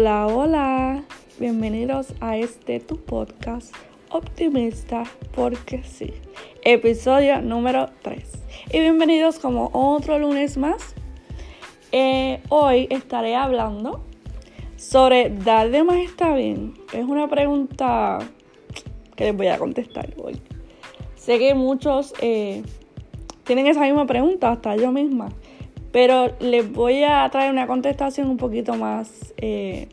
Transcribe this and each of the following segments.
Hola, hola. Bienvenidos a este tu podcast optimista porque sí. Episodio número 3. Y bienvenidos como otro lunes más. Eh, hoy estaré hablando sobre dar de más está bien. Es una pregunta que les voy a contestar hoy. Sé que muchos eh, tienen esa misma pregunta, hasta yo misma. Pero les voy a traer una contestación un poquito más eh,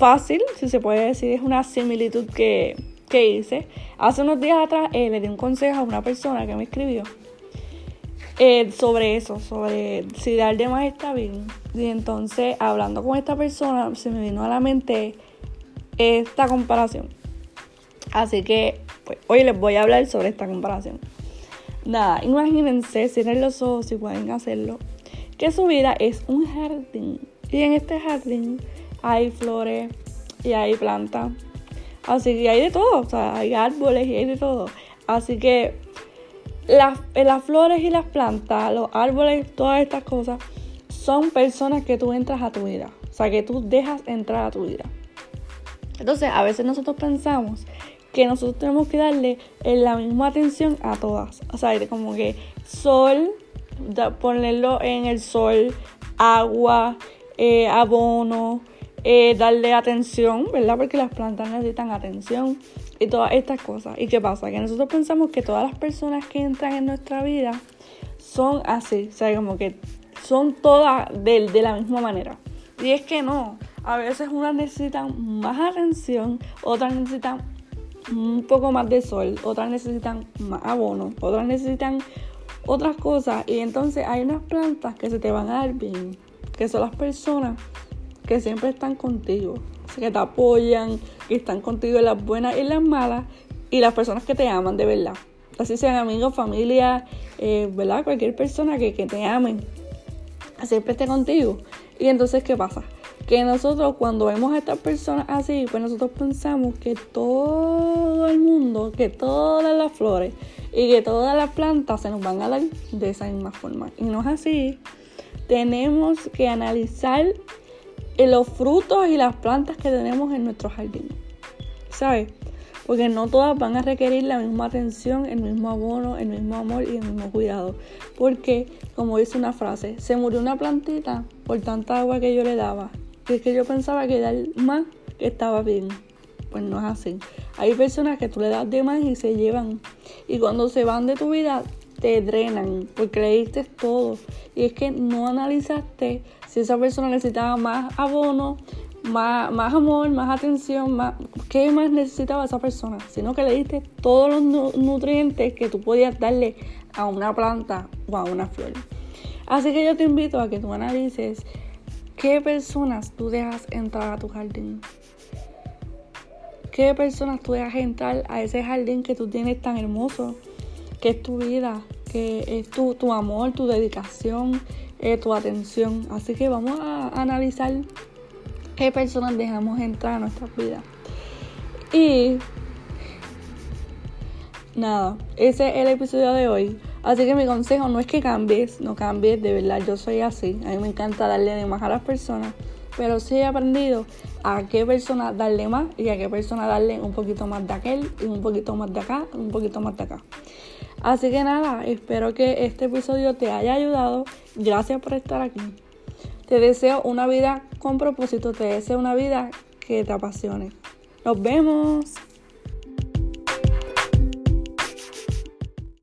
fácil, si se puede decir. Es una similitud que, hice. Hace unos días atrás eh, le di un consejo a una persona que me escribió eh, sobre eso, sobre si dar de más está bien. Y entonces, hablando con esta persona, se me vino a la mente esta comparación. Así que pues, hoy les voy a hablar sobre esta comparación. Nada, imagínense, cierren los ojos si pueden hacerlo que su vida es un jardín. Y en este jardín hay flores y hay plantas. Así que hay de todo, o sea, hay árboles y hay de todo. Así que las, eh, las flores y las plantas, los árboles, todas estas cosas, son personas que tú entras a tu vida. O sea, que tú dejas entrar a tu vida. Entonces, a veces nosotros pensamos que nosotros tenemos que darle la misma atención a todas. O sea, como que sol, ponerlo en el sol, agua, eh, abono, eh, darle atención, ¿verdad? Porque las plantas necesitan atención y todas estas cosas. ¿Y qué pasa? Que nosotros pensamos que todas las personas que entran en nuestra vida son así, o sea, como que son todas de, de la misma manera. Y es que no, a veces unas necesitan más atención, otras necesitan un poco más de sol, otras necesitan más abono, otras necesitan otras cosas. Y entonces hay unas plantas que se te van a dar bien, que son las personas que siempre están contigo, que te apoyan, que están contigo en las buenas y en las malas, y las personas que te aman de verdad. Así sean amigos, familia, eh, ¿verdad? Cualquier persona que, que te amen, siempre esté contigo. Y entonces, ¿qué pasa? Que nosotros cuando vemos a estas personas así, pues nosotros pensamos que todo el mundo, que todas las flores, y que todas las plantas se nos van a dar de esa misma forma. Y no es así. Tenemos que analizar los frutos y las plantas que tenemos en nuestro jardín. ¿Sabes? Porque no todas van a requerir la misma atención, el mismo abono, el mismo amor y el mismo cuidado. Porque, como dice una frase, se murió una plantita por tanta agua que yo le daba. Y es que yo pensaba que dar más que estaba bien pues no es así. Hay personas que tú le das de más y se llevan. Y cuando se van de tu vida, te drenan porque le diste todo. Y es que no analizaste si esa persona necesitaba más abono, más, más amor, más atención, más, qué más necesitaba esa persona. Sino que le diste todos los nutrientes que tú podías darle a una planta o a una flor. Así que yo te invito a que tú analices qué personas tú dejas entrar a tu jardín qué personas tú dejas entrar a ese jardín que tú tienes tan hermoso, que es tu vida, que es tu, tu amor, tu dedicación, eh, tu atención. Así que vamos a analizar qué personas dejamos entrar a nuestras vidas. Y nada, ese es el episodio de hoy. Así que mi consejo no es que cambies, no cambies, de verdad, yo soy así. A mí me encanta darle de más a las personas pero sí he aprendido a qué persona darle más y a qué persona darle un poquito más de aquel y un poquito más de acá, un poquito más de acá. Así que nada, espero que este episodio te haya ayudado. Gracias por estar aquí. Te deseo una vida con propósito, te deseo una vida que te apasione. Nos vemos.